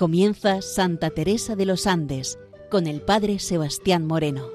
Comienza Santa Teresa de los Andes con el Padre Sebastián Moreno.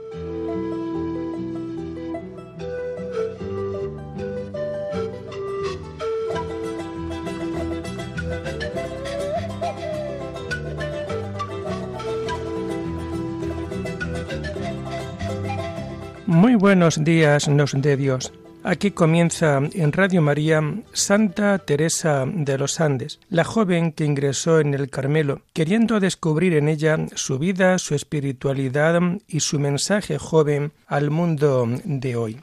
Muy buenos días nos de Dios. Aquí comienza en Radio María Santa Teresa de los Andes, la joven que ingresó en el Carmelo, queriendo descubrir en ella su vida, su espiritualidad y su mensaje joven al mundo de hoy.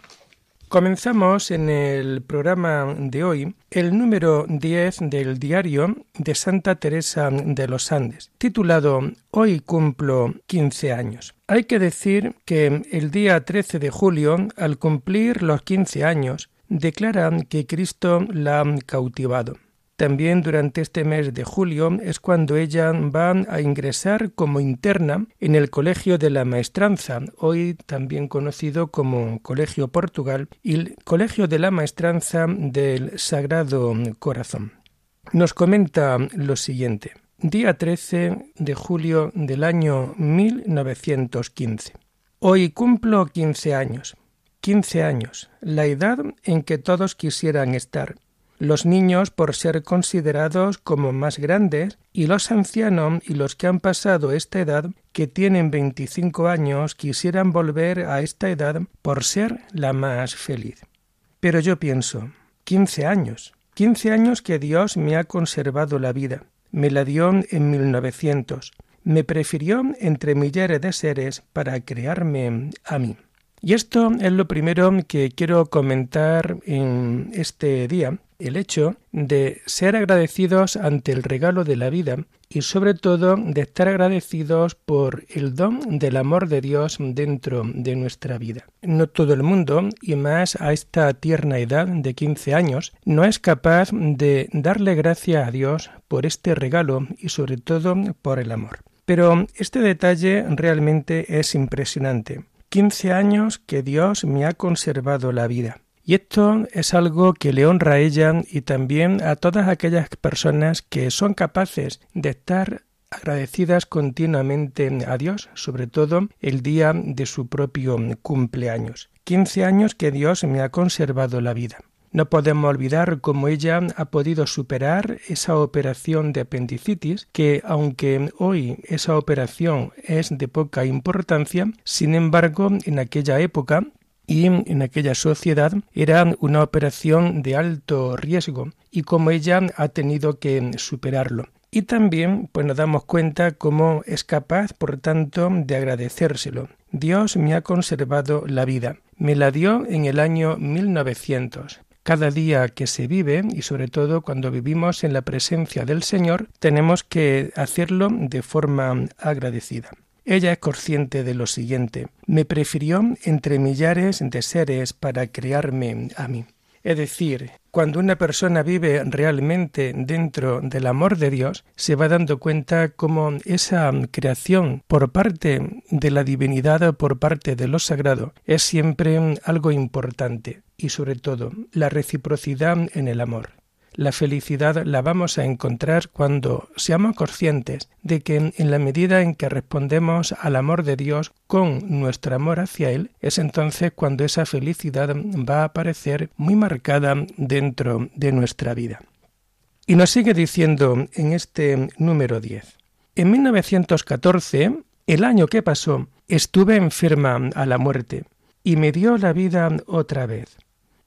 Comenzamos en el programa de hoy el número 10 del diario de Santa Teresa de los Andes, titulado Hoy cumplo 15 años. Hay que decir que el día 13 de julio, al cumplir los 15 años, declaran que Cristo la ha cautivado. También durante este mes de julio es cuando ella va a ingresar como interna en el Colegio de la Maestranza, hoy también conocido como Colegio Portugal, y el Colegio de la Maestranza del Sagrado Corazón. Nos comenta lo siguiente. Día 13 de julio del año 1915. Hoy cumplo 15 años. 15 años, la edad en que todos quisieran estar los niños por ser considerados como más grandes y los ancianos y los que han pasado esta edad que tienen 25 años quisieran volver a esta edad por ser la más feliz. Pero yo pienso, 15 años, 15 años que Dios me ha conservado la vida, me la dio en 1900, me prefirió entre millares de seres para crearme a mí. Y esto es lo primero que quiero comentar en este día, el hecho de ser agradecidos ante el regalo de la vida y sobre todo de estar agradecidos por el don del amor de Dios dentro de nuestra vida. No todo el mundo, y más a esta tierna edad de 15 años, no es capaz de darle gracia a Dios por este regalo y sobre todo por el amor. Pero este detalle realmente es impresionante 15 años que Dios me ha conservado la vida. Y esto es algo que le honra a ella y también a todas aquellas personas que son capaces de estar agradecidas continuamente a Dios, sobre todo el día de su propio cumpleaños. 15 años que Dios me ha conservado la vida. No podemos olvidar cómo ella ha podido superar esa operación de apendicitis, que aunque hoy esa operación es de poca importancia, sin embargo, en aquella época y en aquella sociedad era una operación de alto riesgo y cómo ella ha tenido que superarlo. Y también pues nos damos cuenta cómo es capaz, por tanto, de agradecérselo. Dios me ha conservado la vida. Me la dio en el año 1900 cada día que se vive y sobre todo cuando vivimos en la presencia del Señor, tenemos que hacerlo de forma agradecida. Ella es consciente de lo siguiente, me prefirió entre millares de seres para crearme a mí. Es decir, cuando una persona vive realmente dentro del amor de Dios, se va dando cuenta cómo esa creación por parte de la divinidad, por parte de lo sagrado, es siempre algo importante y sobre todo la reciprocidad en el amor. La felicidad la vamos a encontrar cuando seamos conscientes de que en la medida en que respondemos al amor de Dios con nuestro amor hacia Él, es entonces cuando esa felicidad va a aparecer muy marcada dentro de nuestra vida. Y nos sigue diciendo en este número 10. En 1914, el año que pasó, estuve enferma a la muerte y me dio la vida otra vez.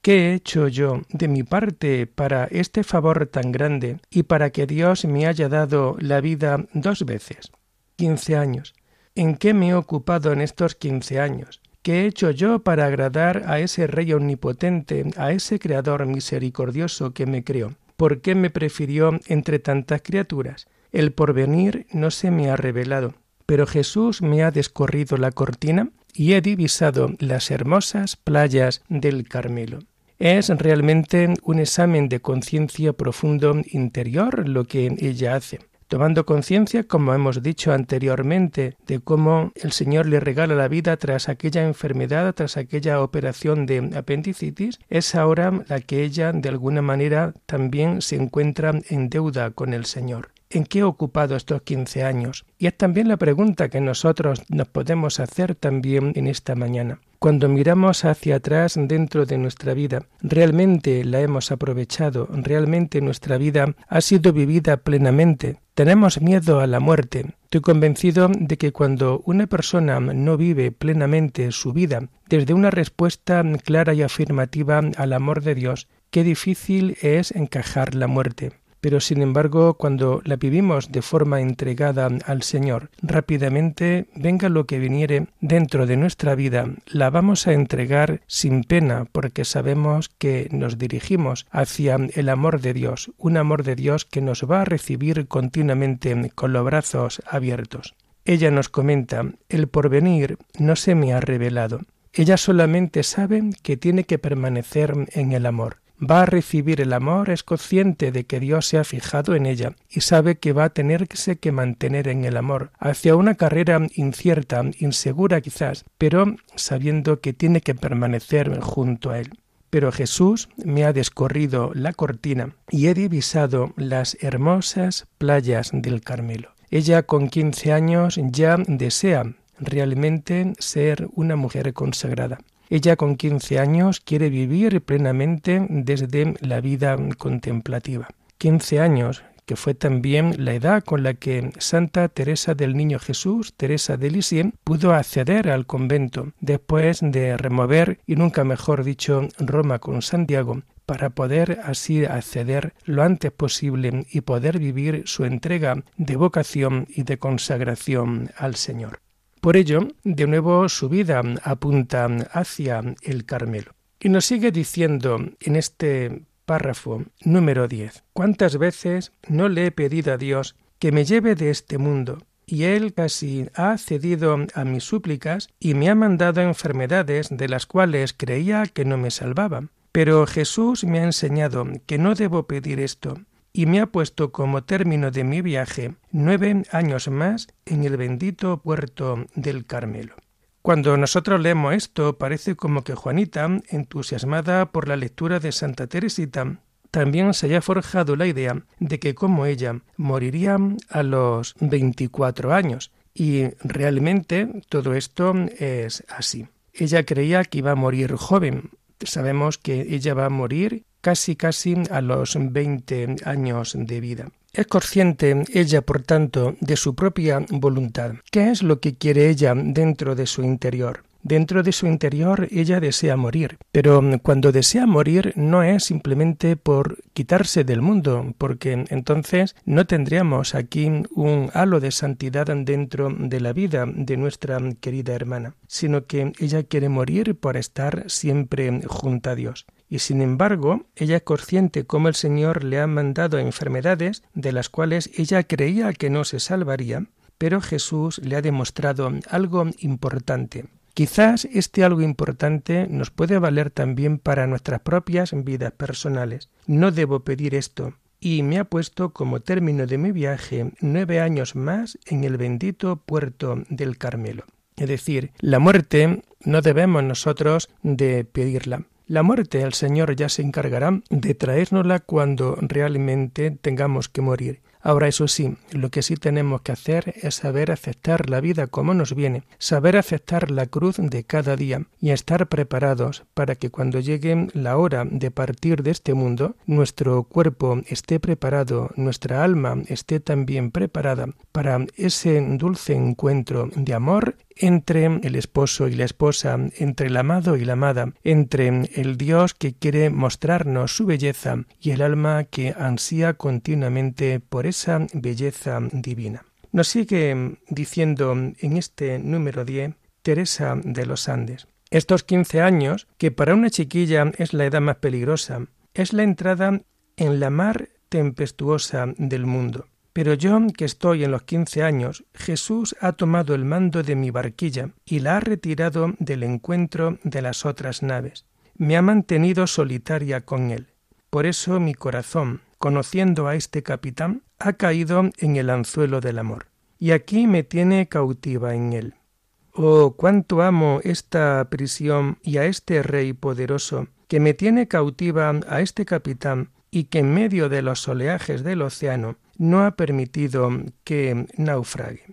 ¿Qué he hecho yo de mi parte para este favor tan grande y para que Dios me haya dado la vida dos veces? Quince años. ¿En qué me he ocupado en estos quince años? ¿Qué he hecho yo para agradar a ese Rey omnipotente, a ese Creador misericordioso que me creó? ¿Por qué me prefirió entre tantas criaturas? El porvenir no se me ha revelado, pero Jesús me ha descorrido la cortina y he divisado las hermosas playas del Carmelo. Es realmente un examen de conciencia profundo interior lo que ella hace tomando conciencia, como hemos dicho anteriormente, de cómo el Señor le regala la vida tras aquella enfermedad, tras aquella operación de apendicitis, es ahora la que ella de alguna manera también se encuentra en deuda con el Señor. ¿En qué he ocupado estos 15 años? Y es también la pregunta que nosotros nos podemos hacer también en esta mañana. Cuando miramos hacia atrás dentro de nuestra vida, ¿realmente la hemos aprovechado? ¿Realmente nuestra vida ha sido vivida plenamente? Tenemos miedo a la muerte. Estoy convencido de que cuando una persona no vive plenamente su vida desde una respuesta clara y afirmativa al amor de Dios, qué difícil es encajar la muerte pero sin embargo cuando la vivimos de forma entregada al Señor, rápidamente, venga lo que viniere dentro de nuestra vida, la vamos a entregar sin pena porque sabemos que nos dirigimos hacia el amor de Dios, un amor de Dios que nos va a recibir continuamente con los brazos abiertos. Ella nos comenta, el porvenir no se me ha revelado. Ella solamente sabe que tiene que permanecer en el amor va a recibir el amor, es consciente de que Dios se ha fijado en ella y sabe que va a tenerse que mantener en el amor, hacia una carrera incierta, insegura quizás, pero sabiendo que tiene que permanecer junto a Él. Pero Jesús me ha descorrido la cortina y he divisado las hermosas playas del Carmelo. Ella con quince años ya desea realmente ser una mujer consagrada. Ella con 15 años quiere vivir plenamente desde la vida contemplativa. 15 años, que fue también la edad con la que Santa Teresa del Niño Jesús, Teresa de Lisieux, pudo acceder al convento después de remover, y nunca mejor dicho, Roma con Santiago, para poder así acceder lo antes posible y poder vivir su entrega de vocación y de consagración al Señor. Por ello, de nuevo su vida apunta hacia el Carmelo. Y nos sigue diciendo en este párrafo número 10, ¿cuántas veces no le he pedido a Dios que me lleve de este mundo? Y Él casi ha cedido a mis súplicas y me ha mandado enfermedades de las cuales creía que no me salvaba. Pero Jesús me ha enseñado que no debo pedir esto, y me ha puesto como término de mi viaje nueve años más en el bendito puerto del Carmelo. Cuando nosotros leemos esto, parece como que Juanita, entusiasmada por la lectura de Santa Teresita, también se haya forjado la idea de que como ella moriría a los 24 años. Y realmente todo esto es así. Ella creía que iba a morir joven. Sabemos que ella va a morir casi casi a los veinte años de vida. Es consciente ella, por tanto, de su propia voluntad. ¿Qué es lo que quiere ella dentro de su interior? Dentro de su interior ella desea morir, pero cuando desea morir no es simplemente por quitarse del mundo, porque entonces no tendríamos aquí un halo de santidad dentro de la vida de nuestra querida hermana, sino que ella quiere morir por estar siempre junto a Dios y sin embargo ella es consciente cómo el Señor le ha mandado enfermedades de las cuales ella creía que no se salvaría, pero Jesús le ha demostrado algo importante. Quizás este algo importante nos puede valer también para nuestras propias vidas personales. No debo pedir esto, y me ha puesto como término de mi viaje nueve años más en el bendito puerto del Carmelo. Es decir, la muerte no debemos nosotros de pedirla. La muerte el Señor ya se encargará de traérnosla cuando realmente tengamos que morir. Ahora eso sí, lo que sí tenemos que hacer es saber aceptar la vida como nos viene, saber aceptar la cruz de cada día y estar preparados para que cuando llegue la hora de partir de este mundo, nuestro cuerpo esté preparado, nuestra alma esté también preparada para ese dulce encuentro de amor entre el esposo y la esposa, entre el amado y la amada, entre el Dios que quiere mostrarnos su belleza y el alma que ansía continuamente por belleza divina. Nos sigue diciendo en este número 10 Teresa de los Andes. Estos 15 años, que para una chiquilla es la edad más peligrosa, es la entrada en la mar tempestuosa del mundo. Pero yo, que estoy en los quince años, Jesús ha tomado el mando de mi barquilla y la ha retirado del encuentro de las otras naves. Me ha mantenido solitaria con él. Por eso mi corazón, conociendo a este capitán, ha caído en el anzuelo del amor. Y aquí me tiene cautiva en él. Oh, cuánto amo esta prisión y a este rey poderoso, que me tiene cautiva a este capitán y que en medio de los oleajes del océano no ha permitido que naufrague.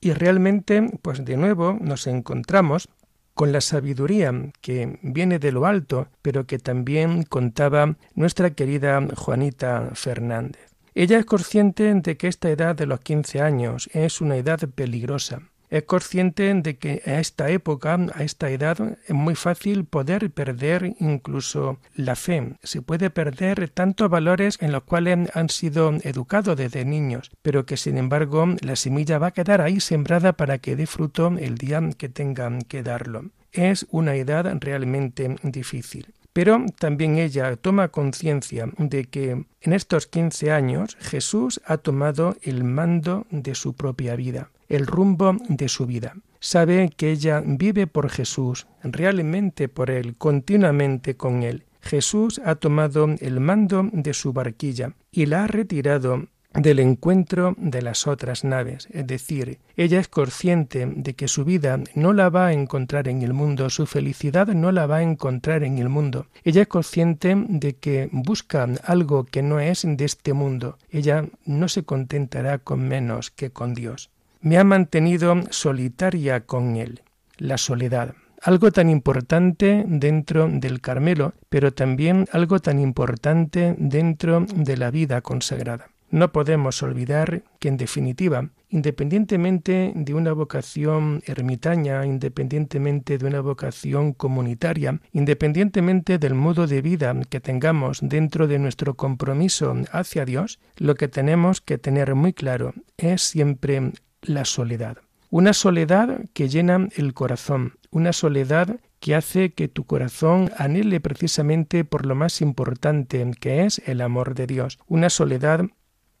Y realmente, pues de nuevo nos encontramos con la sabiduría que viene de lo alto, pero que también contaba nuestra querida Juanita Fernández. Ella es consciente de que esta edad de los 15 años es una edad peligrosa. Es consciente de que a esta época, a esta edad, es muy fácil poder perder incluso la fe. Se puede perder tantos valores en los cuales han sido educados desde niños, pero que sin embargo la semilla va a quedar ahí sembrada para que dé fruto el día que tengan que darlo. Es una edad realmente difícil. Pero también ella toma conciencia de que en estos quince años Jesús ha tomado el mando de su propia vida, el rumbo de su vida. Sabe que ella vive por Jesús, realmente por Él, continuamente con Él. Jesús ha tomado el mando de su barquilla y la ha retirado del encuentro de las otras naves, es decir, ella es consciente de que su vida no la va a encontrar en el mundo, su felicidad no la va a encontrar en el mundo. Ella es consciente de que busca algo que no es de este mundo. Ella no se contentará con menos que con Dios. Me ha mantenido solitaria con Él, la soledad algo tan importante dentro del Carmelo, pero también algo tan importante dentro de la vida consagrada. No podemos olvidar que, en definitiva, independientemente de una vocación ermitaña, independientemente de una vocación comunitaria, independientemente del modo de vida que tengamos dentro de nuestro compromiso hacia Dios, lo que tenemos que tener muy claro es siempre la soledad. Una soledad que llena el corazón, una soledad que hace que tu corazón anhele precisamente por lo más importante que es el amor de Dios, una soledad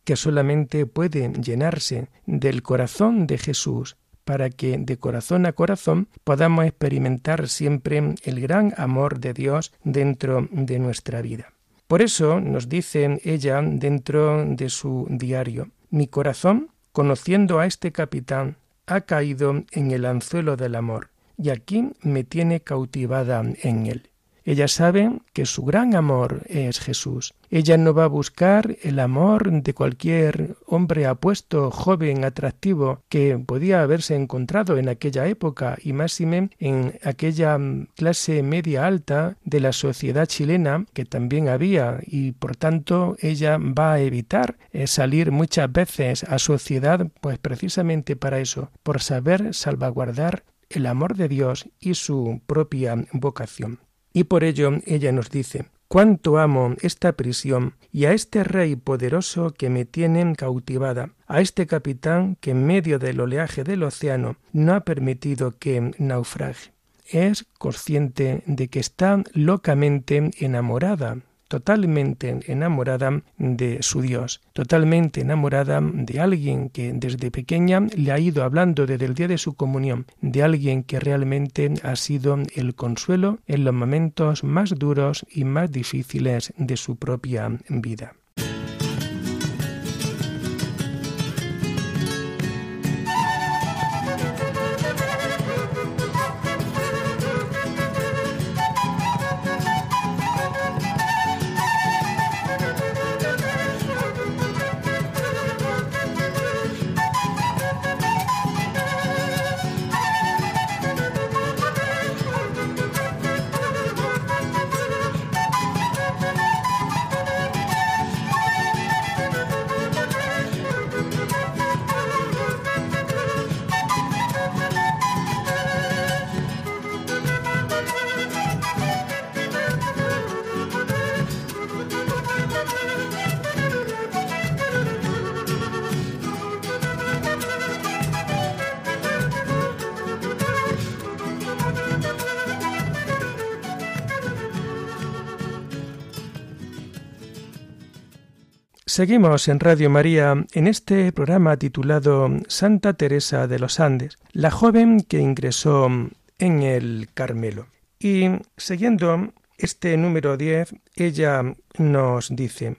que solamente puede llenarse del corazón de Jesús para que de corazón a corazón podamos experimentar siempre el gran amor de Dios dentro de nuestra vida. Por eso nos dice ella dentro de su diario, mi corazón, conociendo a este capitán, ha caído en el anzuelo del amor, y aquí me tiene cautivada en él. Ella sabe que su gran amor es Jesús. Ella no va a buscar el amor de cualquier hombre apuesto, joven, atractivo, que podía haberse encontrado en aquella época y máxime en aquella clase media alta de la sociedad chilena que también había y por tanto ella va a evitar eh, salir muchas veces a sociedad pues precisamente para eso, por saber salvaguardar el amor de Dios y su propia vocación. Y por ello ella nos dice, cuánto amo esta prisión y a este rey poderoso que me tiene cautivada, a este capitán que en medio del oleaje del océano no ha permitido que naufrague. Es consciente de que está locamente enamorada totalmente enamorada de su Dios, totalmente enamorada de alguien que desde pequeña le ha ido hablando desde el día de su comunión, de alguien que realmente ha sido el consuelo en los momentos más duros y más difíciles de su propia vida. Seguimos en Radio María en este programa titulado Santa Teresa de los Andes, la joven que ingresó en el Carmelo. Y siguiendo este número 10, ella nos dice,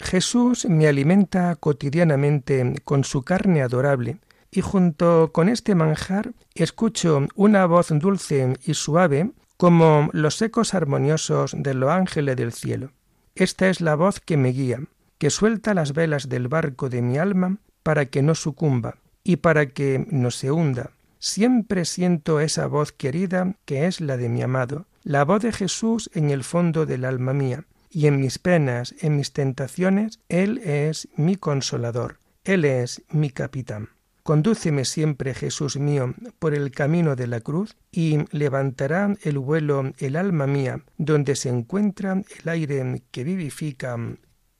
Jesús me alimenta cotidianamente con su carne adorable, y junto con este manjar escucho una voz dulce y suave como los ecos armoniosos de los ángeles del cielo. Esta es la voz que me guía, que suelta las velas del barco de mi alma para que no sucumba y para que no se hunda. Siempre siento esa voz querida que es la de mi amado, la voz de Jesús en el fondo del alma mía, y en mis penas, en mis tentaciones, Él es mi consolador, Él es mi capitán. Condúceme siempre, Jesús mío, por el camino de la cruz, y levantará el vuelo el alma mía, donde se encuentra el aire que vivifica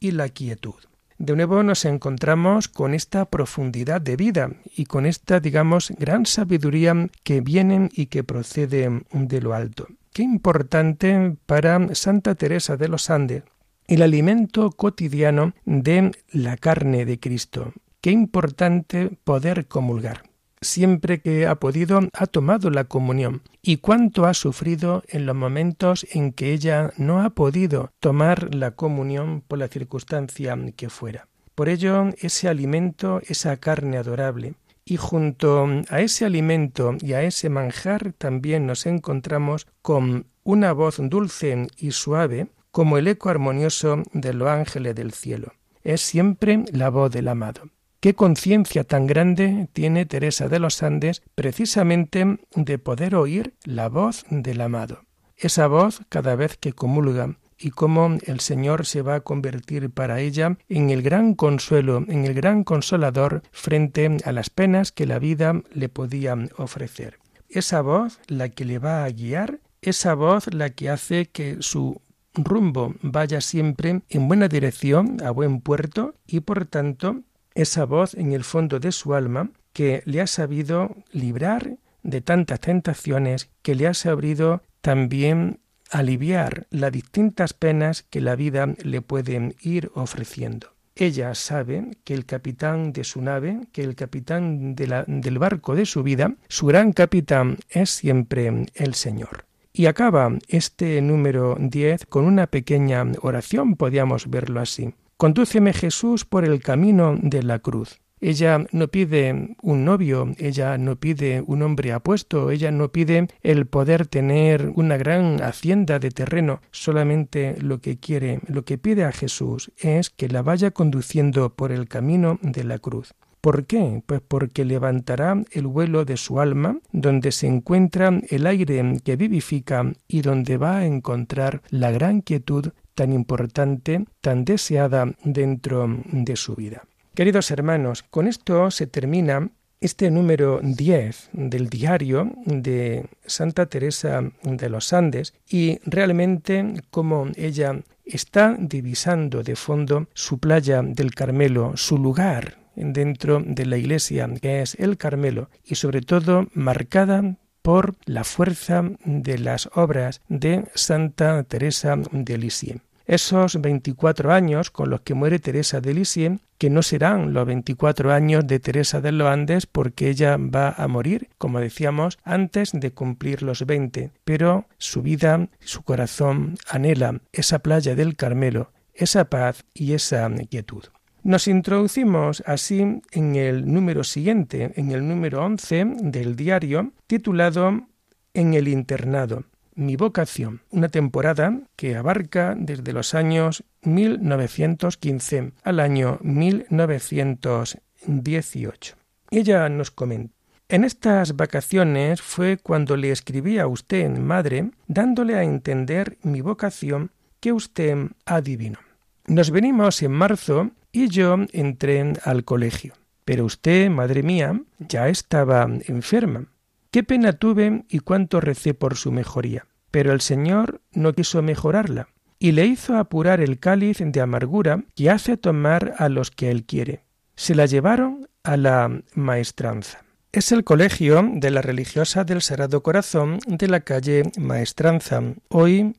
y la quietud. De nuevo nos encontramos con esta profundidad de vida y con esta, digamos, gran sabiduría que viene y que procede de lo alto. Qué importante para Santa Teresa de los Andes el alimento cotidiano de la carne de Cristo, Qué importante poder comulgar. Siempre que ha podido ha tomado la comunión y cuánto ha sufrido en los momentos en que ella no ha podido tomar la comunión por la circunstancia que fuera. Por ello, ese alimento, esa carne adorable, y junto a ese alimento y a ese manjar también nos encontramos con una voz dulce y suave como el eco armonioso de los ángeles del cielo. Es siempre la voz del amado. Qué conciencia tan grande tiene Teresa de los Andes precisamente de poder oír la voz del amado. Esa voz cada vez que comulga y cómo el Señor se va a convertir para ella en el gran consuelo, en el gran consolador frente a las penas que la vida le podía ofrecer. Esa voz la que le va a guiar, esa voz la que hace que su rumbo vaya siempre en buena dirección, a buen puerto, y por tanto esa voz en el fondo de su alma que le ha sabido librar de tantas tentaciones, que le ha sabido también aliviar las distintas penas que la vida le puede ir ofreciendo. Ella sabe que el capitán de su nave, que el capitán del barco de su vida, su gran capitán es siempre el Señor. Y acaba este número 10 con una pequeña oración, podríamos verlo así. Condúceme Jesús por el camino de la cruz. Ella no pide un novio, ella no pide un hombre apuesto, ella no pide el poder tener una gran hacienda de terreno, solamente lo que quiere, lo que pide a Jesús es que la vaya conduciendo por el camino de la cruz. ¿Por qué? Pues porque levantará el vuelo de su alma, donde se encuentra el aire que vivifica y donde va a encontrar la gran quietud tan importante, tan deseada dentro de su vida. Queridos hermanos, con esto se termina este número 10 del diario de Santa Teresa de los Andes y realmente como ella está divisando de fondo su playa del Carmelo, su lugar dentro de la iglesia que es el Carmelo y sobre todo marcada por la fuerza de las obras de Santa Teresa de Lisieux. Esos 24 años con los que muere Teresa de Lisieux, que no serán los 24 años de Teresa de los Andes porque ella va a morir, como decíamos, antes de cumplir los 20, pero su vida, su corazón anhela esa playa del Carmelo, esa paz y esa quietud. Nos introducimos así en el número siguiente, en el número 11 del diario, titulado En el internado. Mi vocación, una temporada que abarca desde los años 1915 al año 1918. Ella nos comenta en estas vacaciones fue cuando le escribí a usted, madre, dándole a entender mi vocación que usted adivinó. Nos venimos en marzo y yo entré al colegio. Pero usted, madre mía, ya estaba enferma. Qué pena tuve y cuánto recé por su mejoría. Pero el Señor no quiso mejorarla y le hizo apurar el cáliz de amargura que hace tomar a los que él quiere. Se la llevaron a la maestranza. Es el colegio de la religiosa del Sagrado Corazón de la calle Maestranza, hoy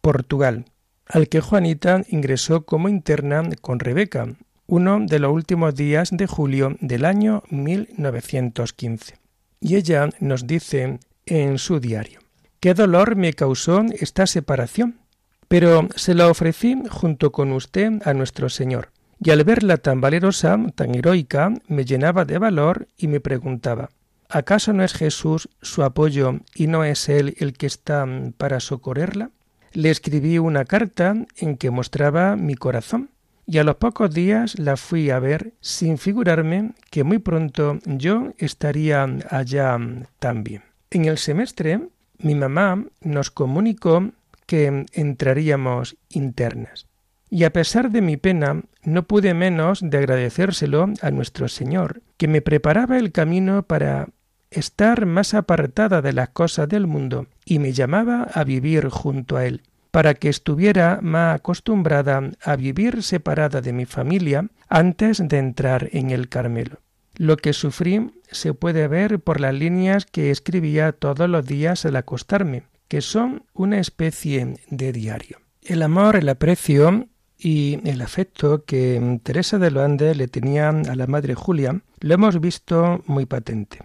Portugal al que Juanita ingresó como interna con Rebeca, uno de los últimos días de julio del año 1915. Y ella nos dice en su diario, qué dolor me causó esta separación, pero se la ofrecí junto con usted a nuestro Señor, y al verla tan valerosa, tan heroica, me llenaba de valor y me preguntaba, ¿acaso no es Jesús su apoyo y no es Él el que está para socorrerla? Le escribí una carta en que mostraba mi corazón y a los pocos días la fui a ver sin figurarme que muy pronto yo estaría allá también. En el semestre mi mamá nos comunicó que entraríamos internas. Y a pesar de mi pena, no pude menos de agradecérselo a nuestro Señor, que me preparaba el camino para estar más apartada de las cosas del mundo y me llamaba a vivir junto a Él, para que estuviera más acostumbrada a vivir separada de mi familia antes de entrar en el Carmelo. Lo que sufrí se puede ver por las líneas que escribía todos los días al acostarme, que son una especie de diario. El amor, el aprecio y el afecto que Teresa de los Andes le tenía a la madre Julia lo hemos visto muy patente.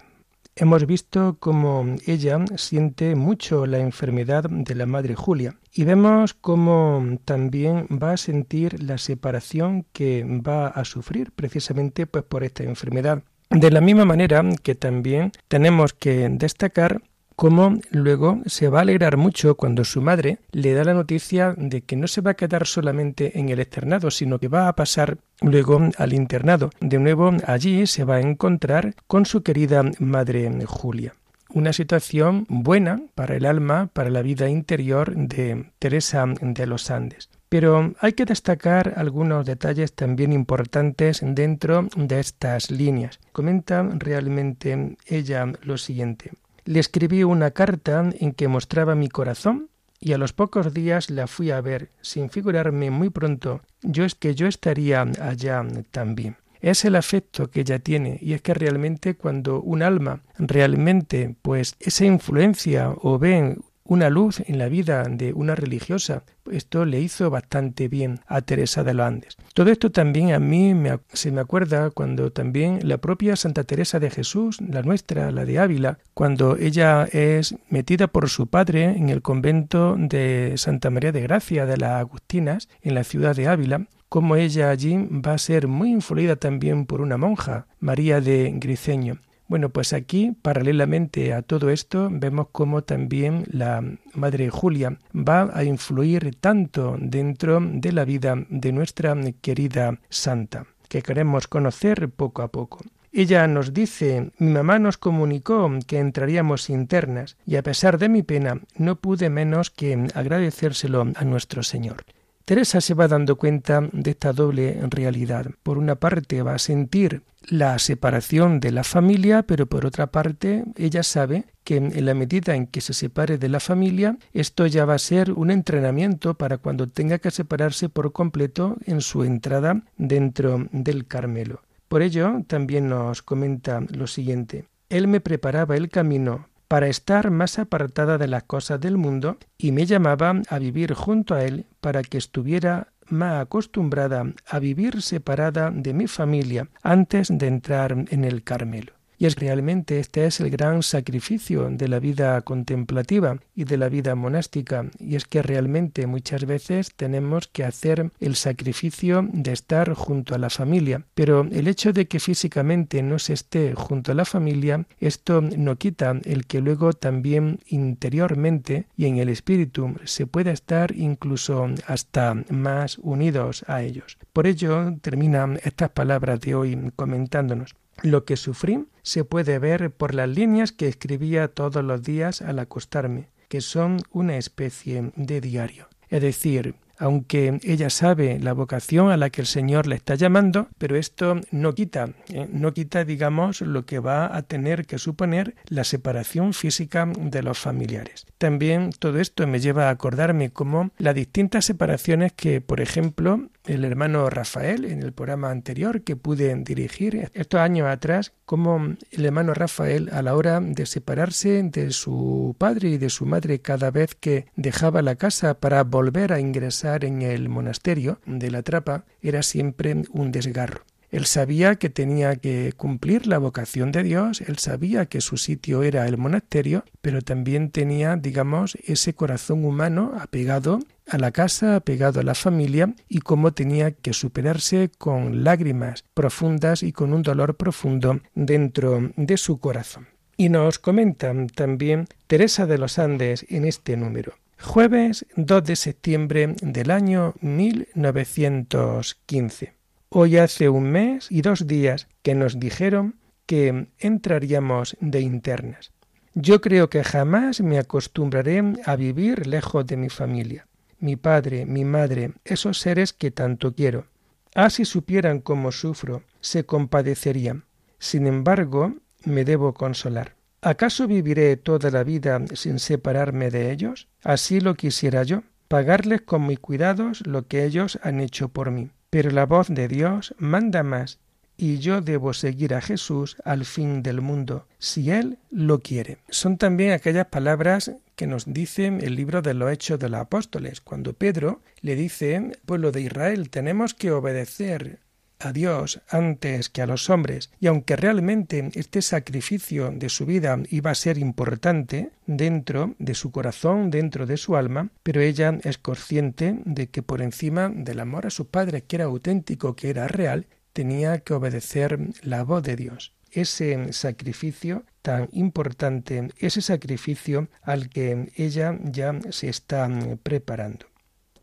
Hemos visto cómo ella siente mucho la enfermedad de la madre Julia y vemos cómo también va a sentir la separación que va a sufrir precisamente pues por esta enfermedad. De la misma manera que también tenemos que destacar cómo luego se va a alegrar mucho cuando su madre le da la noticia de que no se va a quedar solamente en el externado, sino que va a pasar luego al internado. De nuevo allí se va a encontrar con su querida madre Julia. Una situación buena para el alma, para la vida interior de Teresa de los Andes. Pero hay que destacar algunos detalles también importantes dentro de estas líneas. Comenta realmente ella lo siguiente. Le escribí una carta en que mostraba mi corazón y a los pocos días la fui a ver, sin figurarme muy pronto yo es que yo estaría allá también. Es el afecto que ella tiene y es que realmente cuando un alma realmente pues esa influencia o ven una luz en la vida de una religiosa. Esto le hizo bastante bien a Teresa de los Andes. Todo esto también a mí se me acuerda cuando también la propia Santa Teresa de Jesús, la nuestra, la de Ávila, cuando ella es metida por su padre en el convento de Santa María de Gracia de las Agustinas, en la ciudad de Ávila, como ella allí va a ser muy influida también por una monja, María de Griceño. Bueno, pues aquí, paralelamente a todo esto, vemos cómo también la Madre Julia va a influir tanto dentro de la vida de nuestra querida Santa, que queremos conocer poco a poco. Ella nos dice, mi mamá nos comunicó que entraríamos internas y a pesar de mi pena no pude menos que agradecérselo a nuestro Señor. Teresa se va dando cuenta de esta doble realidad. Por una parte va a sentir la separación de la familia, pero por otra parte ella sabe que en la medida en que se separe de la familia, esto ya va a ser un entrenamiento para cuando tenga que separarse por completo en su entrada dentro del Carmelo. Por ello, también nos comenta lo siguiente. Él me preparaba el camino para estar más apartada de las cosas del mundo y me llamaba a vivir junto a él para que estuviera más acostumbrada a vivir separada de mi familia antes de entrar en el Carmelo. Y es realmente este es el gran sacrificio de la vida contemplativa y de la vida monástica, y es que realmente muchas veces tenemos que hacer el sacrificio de estar junto a la familia, pero el hecho de que físicamente no se esté junto a la familia, esto no quita el que luego también interiormente y en el espíritu se pueda estar incluso hasta más unidos a ellos. Por ello terminan estas palabras de hoy comentándonos. Lo que sufrí se puede ver por las líneas que escribía todos los días al acostarme, que son una especie de diario. Es decir, aunque ella sabe la vocación a la que el Señor le está llamando, pero esto no quita, eh, no quita, digamos, lo que va a tener que suponer la separación física de los familiares. También todo esto me lleva a acordarme como las distintas separaciones que, por ejemplo, el hermano Rafael en el programa anterior que pude dirigir estos años atrás, como el hermano Rafael a la hora de separarse de su padre y de su madre cada vez que dejaba la casa para volver a ingresar en el monasterio de la trapa era siempre un desgarro. Él sabía que tenía que cumplir la vocación de Dios, él sabía que su sitio era el monasterio, pero también tenía, digamos, ese corazón humano apegado a la casa, apegado a la familia y cómo tenía que superarse con lágrimas profundas y con un dolor profundo dentro de su corazón. Y nos comenta también Teresa de los Andes en este número. Jueves 2 de septiembre del año 1915. Hoy hace un mes y dos días que nos dijeron que entraríamos de internas. Yo creo que jamás me acostumbraré a vivir lejos de mi familia, mi padre, mi madre, esos seres que tanto quiero. Ah, si supieran cómo sufro, se compadecerían. Sin embargo, me debo consolar. ¿Acaso viviré toda la vida sin separarme de ellos? Así lo quisiera yo, pagarles con mis cuidados lo que ellos han hecho por mí. Pero la voz de Dios manda más, y yo debo seguir a Jesús al fin del mundo, si Él lo quiere. Son también aquellas palabras que nos dice el libro de los Hechos de los Apóstoles, cuando Pedro le dice, pueblo de Israel, tenemos que obedecer a Dios antes que a los hombres, y aunque realmente este sacrificio de su vida iba a ser importante dentro de su corazón, dentro de su alma, pero ella es consciente de que por encima del amor a su padre, que era auténtico, que era real, tenía que obedecer la voz de Dios. Ese sacrificio tan importante, ese sacrificio al que ella ya se está preparando.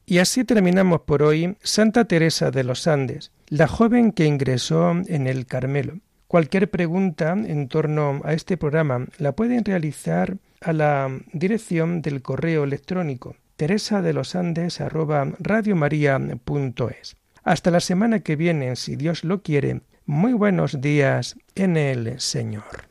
Y así terminamos por hoy Santa Teresa de los Andes, la joven que ingresó en el Carmelo. Cualquier pregunta en torno a este programa la pueden realizar a la dirección del correo electrónico teresa de los Andes Hasta la semana que viene, si Dios lo quiere, muy buenos días en el Señor.